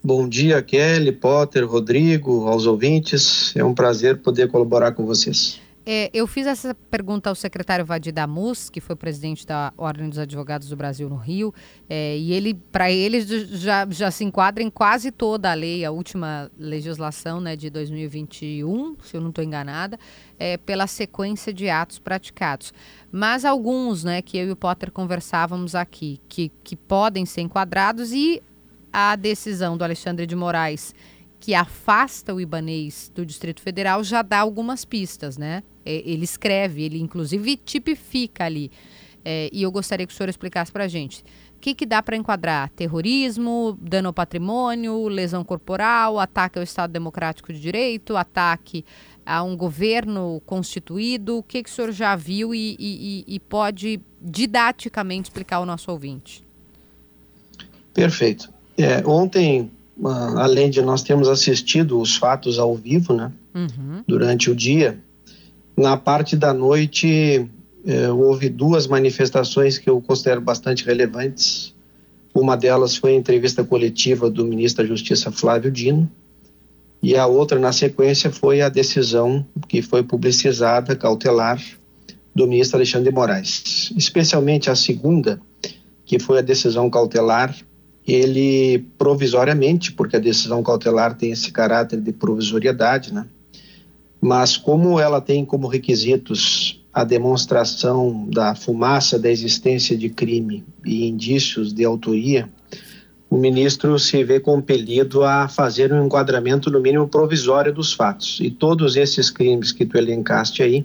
Bom dia, Kelly, Potter, Rodrigo, aos ouvintes. É um prazer poder colaborar com vocês. É, eu fiz essa pergunta ao secretário Vadir Damus, que foi presidente da Ordem dos Advogados do Brasil no Rio, é, e ele, para ele, já, já se enquadra em quase toda a lei, a última legislação né, de 2021, se eu não estou enganada, é, pela sequência de atos praticados. Mas alguns, né, que eu e o Potter conversávamos aqui, que, que podem ser enquadrados, e a decisão do Alexandre de Moraes que afasta o ibanês do Distrito Federal já dá algumas pistas, né? É, ele escreve, ele inclusive tipifica ali. É, e eu gostaria que o senhor explicasse para a gente. O que, que dá para enquadrar? Terrorismo, dano ao patrimônio, lesão corporal, ataque ao Estado Democrático de Direito, ataque a um governo constituído? O que, que o senhor já viu e, e, e pode didaticamente explicar ao nosso ouvinte? Perfeito. É, ontem além de nós termos assistido os fatos ao vivo, né, uhum. durante o dia, na parte da noite eh, houve duas manifestações que eu considero bastante relevantes. Uma delas foi a entrevista coletiva do ministro da Justiça Flávio Dino, e a outra, na sequência, foi a decisão que foi publicizada, cautelar, do ministro Alexandre de Moraes. Especialmente a segunda, que foi a decisão cautelar ele provisoriamente, porque a decisão cautelar tem esse caráter de provisoriedade, né? Mas como ela tem como requisitos a demonstração da fumaça da existência de crime e indícios de autoria, o ministro se vê compelido a fazer um enquadramento no mínimo provisório dos fatos. E todos esses crimes que tu elencaste aí,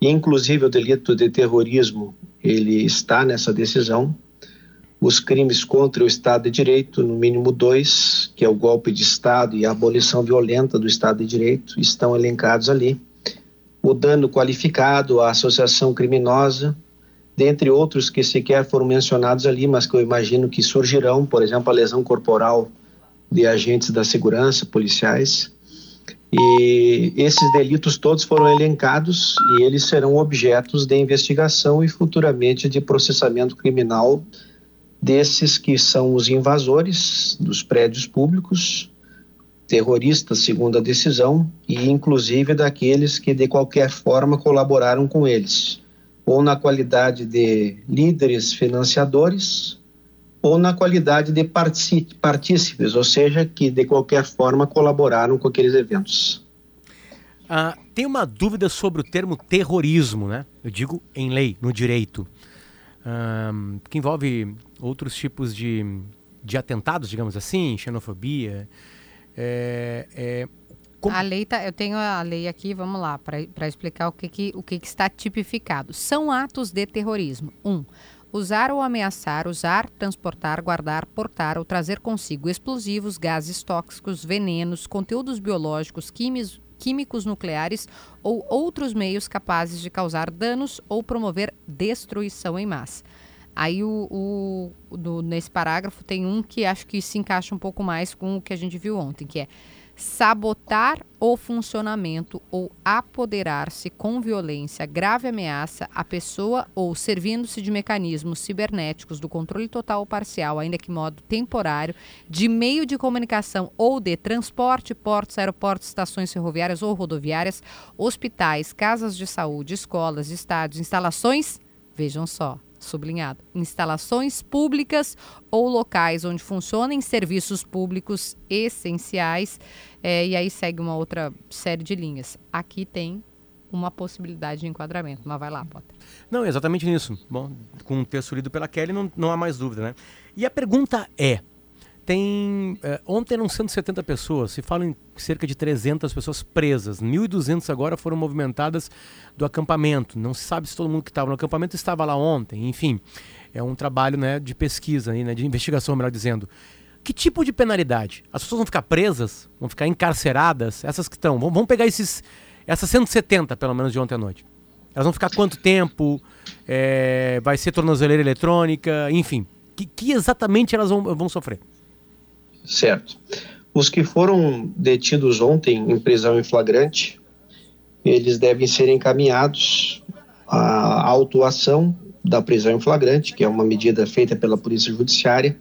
inclusive o delito de terrorismo, ele está nessa decisão os crimes contra o Estado de Direito, no mínimo dois, que é o golpe de Estado e a abolição violenta do Estado de Direito, estão elencados ali. O dano qualificado, a associação criminosa, dentre outros que sequer foram mencionados ali, mas que eu imagino que surgirão, por exemplo, a lesão corporal de agentes da segurança, policiais. E esses delitos todos foram elencados e eles serão objetos de investigação e futuramente de processamento criminal desses que são os invasores dos prédios públicos, terroristas, segundo a decisão, e inclusive daqueles que de qualquer forma colaboraram com eles, ou na qualidade de líderes financiadores, ou na qualidade de partícipes, ou seja, que de qualquer forma colaboraram com aqueles eventos. Ah, tem uma dúvida sobre o termo terrorismo, né? Eu digo em lei, no direito um, que envolve outros tipos de, de atentados, digamos assim, xenofobia. É, é, como... A lei tá, eu tenho a lei aqui, vamos lá, para explicar o que, que, o que, que está tipificado. São atos de terrorismo. Um, usar ou ameaçar, usar, transportar, guardar, portar ou trazer consigo explosivos, gases tóxicos, venenos, conteúdos biológicos, químicos, químicos nucleares ou outros meios capazes de causar danos ou promover destruição em massa. Aí o, o do, nesse parágrafo tem um que acho que se encaixa um pouco mais com o que a gente viu ontem, que é sabotar o funcionamento ou apoderar-se com violência, grave ameaça à pessoa ou servindo-se de mecanismos cibernéticos do controle total ou parcial, ainda que modo temporário, de meio de comunicação ou de transporte, portos, aeroportos, estações ferroviárias ou rodoviárias, hospitais, casas de saúde, escolas, estádios, instalações, vejam só, sublinhado, instalações públicas ou locais onde funcionem serviços públicos essenciais. É, e aí segue uma outra série de linhas. Aqui tem uma possibilidade de enquadramento, mas vai lá, Potter. Não, exatamente nisso. Bom, com o texto lido pela Kelly não, não há mais dúvida, né? E a pergunta é, tem é, ontem eram 170 pessoas, se fala em cerca de 300 pessoas presas, 1.200 agora foram movimentadas do acampamento. Não se sabe se todo mundo que estava no acampamento estava lá ontem. Enfim, é um trabalho né, de pesquisa, né, de investigação, melhor dizendo. Que tipo de penalidade? As pessoas vão ficar presas? Vão ficar encarceradas? Essas que estão. Vamos pegar esses, essas 170, pelo menos, de ontem à noite. Elas vão ficar quanto tempo? É, vai ser tornozeleira eletrônica? Enfim. Que, que exatamente elas vão, vão sofrer? Certo. Os que foram detidos ontem em prisão em flagrante, eles devem ser encaminhados à autuação da prisão em flagrante, que é uma medida feita pela Polícia Judiciária,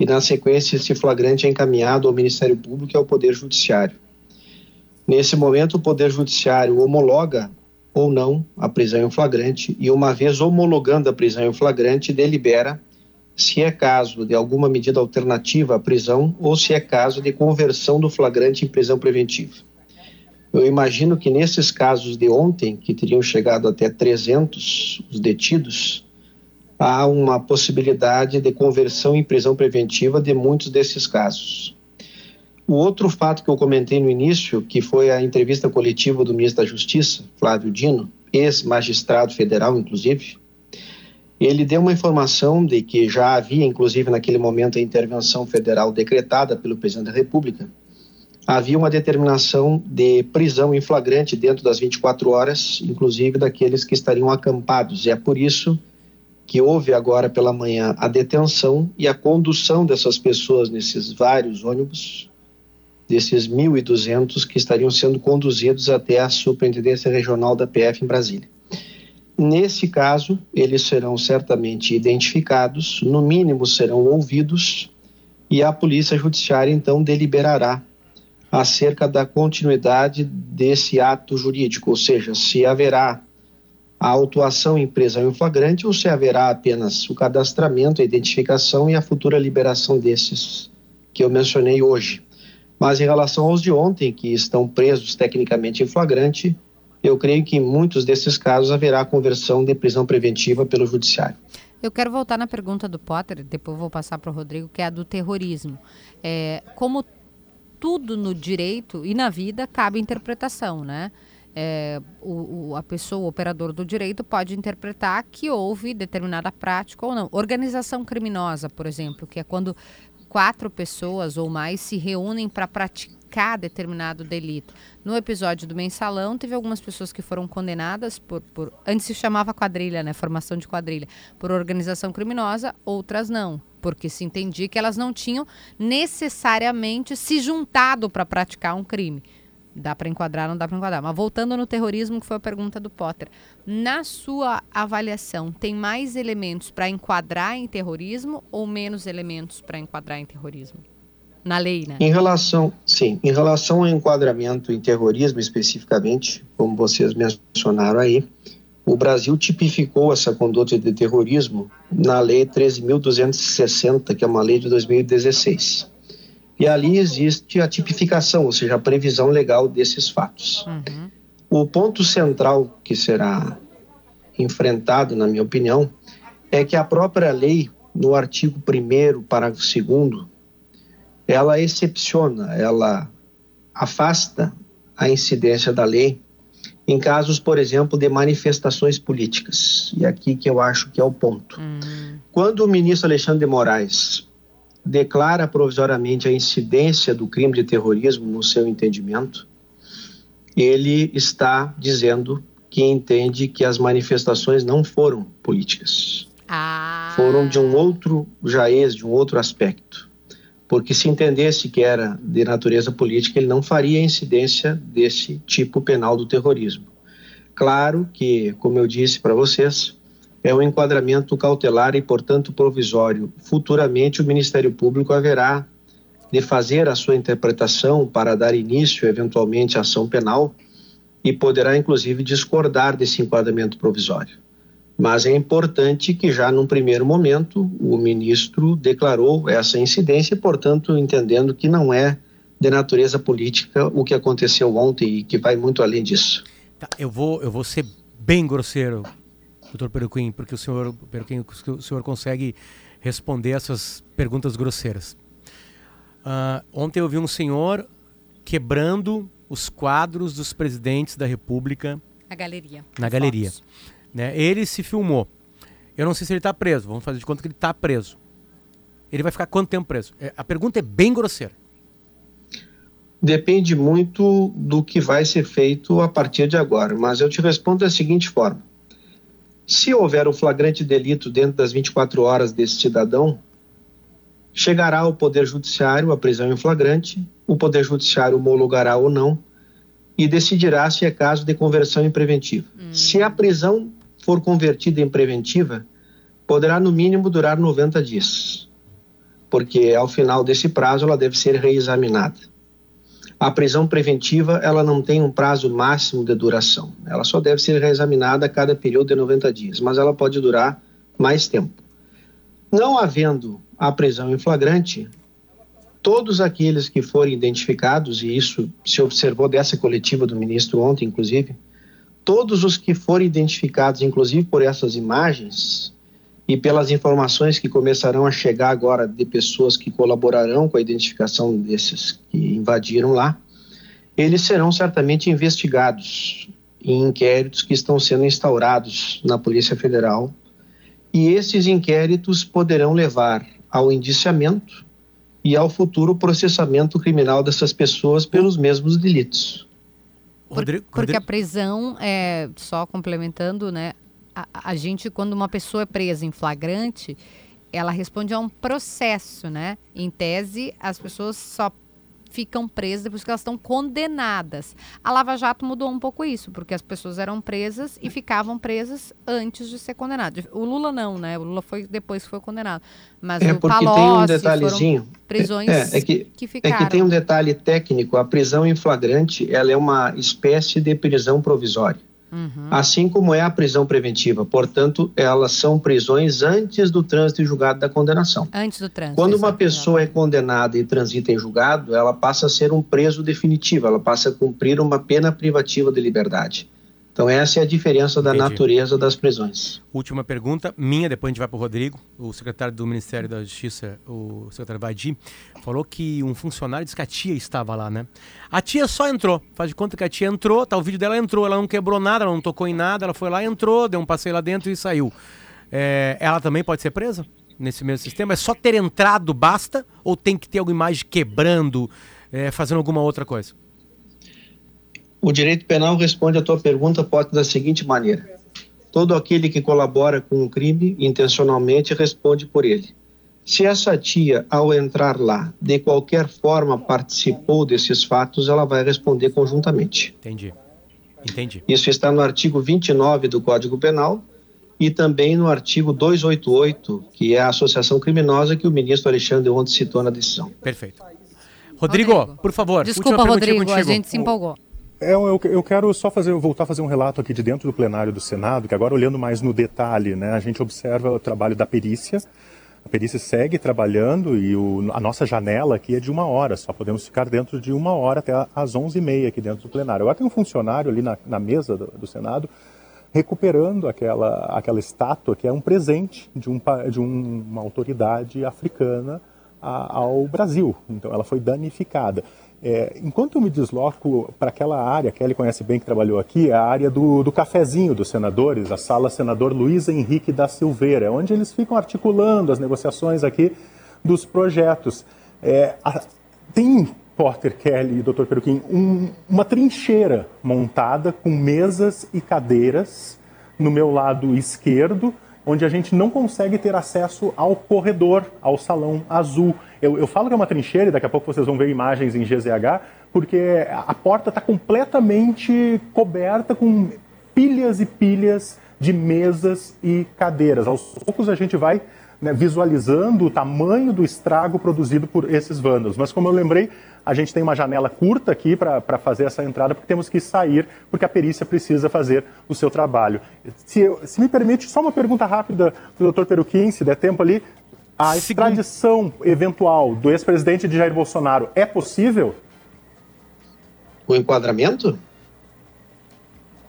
e na sequência esse flagrante é encaminhado ao Ministério Público e ao Poder Judiciário. Nesse momento, o Poder Judiciário homologa ou não a prisão em flagrante e, uma vez homologando a prisão em flagrante, delibera se é caso de alguma medida alternativa à prisão ou se é caso de conversão do flagrante em prisão preventiva. Eu imagino que nesses casos de ontem, que teriam chegado até 300 os detidos, há uma possibilidade de conversão em prisão preventiva de muitos desses casos. O outro fato que eu comentei no início, que foi a entrevista coletiva do ministro da Justiça, Flávio Dino, ex-magistrado federal, inclusive, ele deu uma informação de que já havia, inclusive naquele momento, a intervenção federal decretada pelo presidente da República. Havia uma determinação de prisão em flagrante dentro das 24 horas, inclusive daqueles que estariam acampados. E é por isso que houve agora pela manhã a detenção e a condução dessas pessoas nesses vários ônibus, desses 1.200 que estariam sendo conduzidos até a Superintendência Regional da PF em Brasília. Nesse caso, eles serão certamente identificados, no mínimo serão ouvidos, e a Polícia Judiciária então deliberará acerca da continuidade desse ato jurídico, ou seja, se haverá a autuação em prisão em flagrante ou se haverá apenas o cadastramento, a identificação e a futura liberação desses que eu mencionei hoje. Mas em relação aos de ontem, que estão presos tecnicamente em flagrante, eu creio que em muitos desses casos haverá conversão de prisão preventiva pelo judiciário. Eu quero voltar na pergunta do Potter, depois vou passar para o Rodrigo, que é a do terrorismo. É, como tudo no direito e na vida cabe interpretação, né? É, o, o, a pessoa, o operador do direito, pode interpretar que houve determinada prática ou não. Organização criminosa, por exemplo, que é quando quatro pessoas ou mais se reúnem para praticar determinado delito. No episódio do mensalão, teve algumas pessoas que foram condenadas por, por. Antes se chamava quadrilha, né? Formação de quadrilha, por organização criminosa, outras não. Porque se entendia que elas não tinham necessariamente se juntado para praticar um crime. Dá para enquadrar, não dá para enquadrar. Mas voltando no terrorismo, que foi a pergunta do Potter. Na sua avaliação, tem mais elementos para enquadrar em terrorismo ou menos elementos para enquadrar em terrorismo? na lei, né? Em relação, sim, em relação ao enquadramento em terrorismo especificamente, como vocês mencionaram aí, o Brasil tipificou essa conduta de terrorismo na Lei 13.260, que é uma lei de 2016. E ali existe a tipificação, ou seja, a previsão legal desses fatos. Uhum. O ponto central que será enfrentado, na minha opinião, é que a própria lei, no artigo 1, parágrafo 2, ela excepciona, ela afasta a incidência da lei em casos, por exemplo, de manifestações políticas. E aqui que eu acho que é o ponto. Uhum. Quando o ministro Alexandre de Moraes declara provisoriamente a incidência do crime de terrorismo no seu entendimento, ele está dizendo que entende que as manifestações não foram políticas. Ah. Foram de um outro jaez, de um outro aspecto porque se entendesse que era de natureza política, ele não faria incidência desse tipo penal do terrorismo. Claro que, como eu disse para vocês, é um enquadramento cautelar e, portanto, provisório. Futuramente, o Ministério Público haverá de fazer a sua interpretação para dar início, eventualmente, à ação penal e poderá, inclusive, discordar desse enquadramento provisório. Mas é importante que já num primeiro momento o ministro declarou essa incidência, portanto, entendendo que não é de natureza política o que aconteceu ontem e que vai muito além disso. Tá, eu vou eu vou ser bem grosseiro, doutor Peruquim, porque o senhor Peruquim, o senhor consegue responder essas perguntas grosseiras. Uh, ontem eu vi um senhor quebrando os quadros dos presidentes da República. Na galeria. Na galeria. Fotos. Né? Ele se filmou. Eu não sei se ele está preso. Vamos fazer de conta que ele está preso. Ele vai ficar quanto tempo preso? É, a pergunta é bem grosseira. Depende muito do que vai ser feito a partir de agora, mas eu te respondo da seguinte forma: se houver um flagrante delito dentro das 24 horas desse cidadão, chegará ao Poder Judiciário a prisão em flagrante, o Poder Judiciário homologará ou não e decidirá se é caso de conversão em preventiva. Hum. Se a prisão for convertida em preventiva, poderá no mínimo durar 90 dias, porque ao final desse prazo ela deve ser reexaminada. A prisão preventiva ela não tem um prazo máximo de duração. Ela só deve ser reexaminada a cada período de 90 dias, mas ela pode durar mais tempo. Não havendo a prisão em flagrante, todos aqueles que forem identificados, e isso se observou dessa coletiva do ministro ontem, inclusive, todos os que forem identificados, inclusive por essas imagens e pelas informações que começarão a chegar agora de pessoas que colaborarão com a identificação desses que invadiram lá, eles serão certamente investigados em inquéritos que estão sendo instaurados na Polícia Federal. E esses inquéritos poderão levar ao indiciamento e ao futuro processamento criminal dessas pessoas pelos mesmos delitos. Rodrigo, porque a prisão, é, só complementando, né? A, a, gente, quando uma pessoa é presa em flagrante, ela responde a um processo, né? Em tese, as pessoas só ficam presas depois que elas estão condenadas. A Lava Jato mudou um pouco isso, porque as pessoas eram presas e ficavam presas antes de ser condenado. O Lula não, né? O Lula foi depois que foi condenado. Mas é o porque Palocci tem um detalhezinho. prisões é, é que, que ficaram. É que tem um detalhe técnico. A prisão em flagrante, ela é uma espécie de prisão provisória. Uhum. Assim como é a prisão preventiva. Portanto, elas são prisões antes do trânsito em julgado da condenação. Antes do trânsito. Quando uma pessoa é condenada e transita em julgado, ela passa a ser um preso definitivo, ela passa a cumprir uma pena privativa de liberdade. Então essa é a diferença da Entendi. natureza das prisões. Última pergunta, minha, depois a gente vai para o Rodrigo. O secretário do Ministério da Justiça, o secretário Vaidi, falou que um funcionário disse que a tia estava lá, né? A tia só entrou, faz de conta que a tia entrou, tá, o vídeo dela entrou, ela não quebrou nada, ela não tocou em nada, ela foi lá, entrou, deu um passeio lá dentro e saiu. É, ela também pode ser presa nesse mesmo sistema? É só ter entrado basta ou tem que ter alguma imagem quebrando, é, fazendo alguma outra coisa? O direito penal responde à tua pergunta pode da seguinte maneira: todo aquele que colabora com um crime intencionalmente responde por ele. Se essa tia, ao entrar lá, de qualquer forma participou desses fatos, ela vai responder conjuntamente. Entendi. Entendi. Isso está no artigo 29 do Código Penal e também no artigo 288, que é a associação criminosa que o ministro Alexandre ontem citou na decisão. Perfeito. Rodrigo, Rodrigo. por favor. Desculpa, Rodrigo, a gente se empolgou. É, eu, eu, quero só fazer, voltar a fazer um relato aqui de dentro do plenário do Senado, que agora olhando mais no detalhe, né, a gente observa o trabalho da perícia. A perícia segue trabalhando e o, a nossa janela aqui é de uma hora, só podemos ficar dentro de uma hora até às 11h30 aqui dentro do plenário. Agora tem um funcionário ali na, na mesa do, do, Senado recuperando aquela, aquela estátua que é um presente de, um, de um, uma autoridade africana a, ao Brasil. Então ela foi danificada. É, enquanto eu me desloco para aquela área, que ele conhece bem que trabalhou aqui, é a área do, do cafezinho dos senadores, a sala senador Luiz Henrique da Silveira, onde eles ficam articulando as negociações aqui dos projetos. É, a, tem, Porter Kelly e Dr. Peruquim, um, uma trincheira montada com mesas e cadeiras no meu lado esquerdo, onde a gente não consegue ter acesso ao corredor, ao salão azul. Eu, eu falo que é uma trincheira, e daqui a pouco vocês vão ver imagens em GZH, porque a porta está completamente coberta com pilhas e pilhas de mesas e cadeiras. Aos poucos a gente vai né, visualizando o tamanho do estrago produzido por esses vândalos. Mas como eu lembrei, a gente tem uma janela curta aqui para fazer essa entrada, porque temos que sair, porque a perícia precisa fazer o seu trabalho. Se, se me permite, só uma pergunta rápida para o doutor Peruquim, se der tempo ali. A extradição eventual do ex-presidente de Jair Bolsonaro é possível? O enquadramento?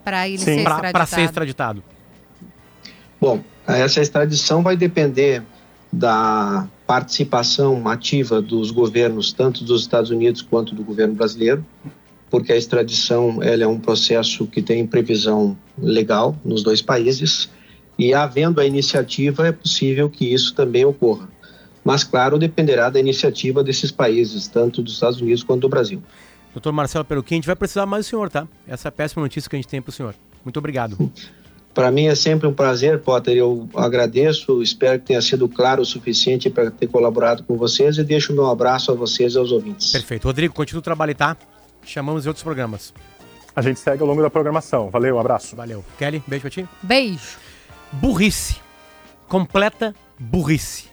Para ele Sim. ser extraditado. Para ser extraditado. Bom, essa extradição vai depender da participação ativa dos governos, tanto dos Estados Unidos quanto do governo brasileiro, porque a extradição ela é um processo que tem previsão legal nos dois países e havendo a iniciativa, é possível que isso também ocorra. Mas, claro, dependerá da iniciativa desses países, tanto dos Estados Unidos quanto do Brasil. Doutor Marcelo Peruquim, a gente vai precisar mais do senhor, tá? Essa é a péssima notícia que a gente tem para o senhor. Muito obrigado. Para mim é sempre um prazer, Potter. Eu agradeço, espero que tenha sido claro o suficiente para ter colaborado com vocês e deixo o meu abraço a vocês e aos ouvintes. Perfeito. Rodrigo, continue o trabalho, tá? Chamamos em outros programas. A gente segue ao longo da programação. Valeu, um abraço. Valeu. Kelly, beijo pra ti. Beijo burrice. Completa burrice.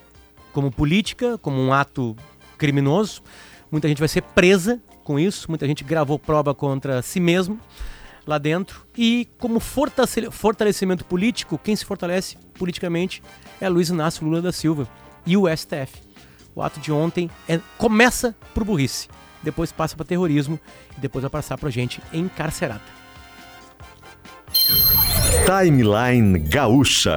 Como política, como um ato criminoso, muita gente vai ser presa com isso, muita gente gravou prova contra si mesmo lá dentro. E como fortalecimento político, quem se fortalece politicamente é Luiz Inácio Lula da Silva e o STF. O ato de ontem é, começa por burrice, depois passa para terrorismo e depois vai passar para gente encarcerada. Timeline Gaúcha.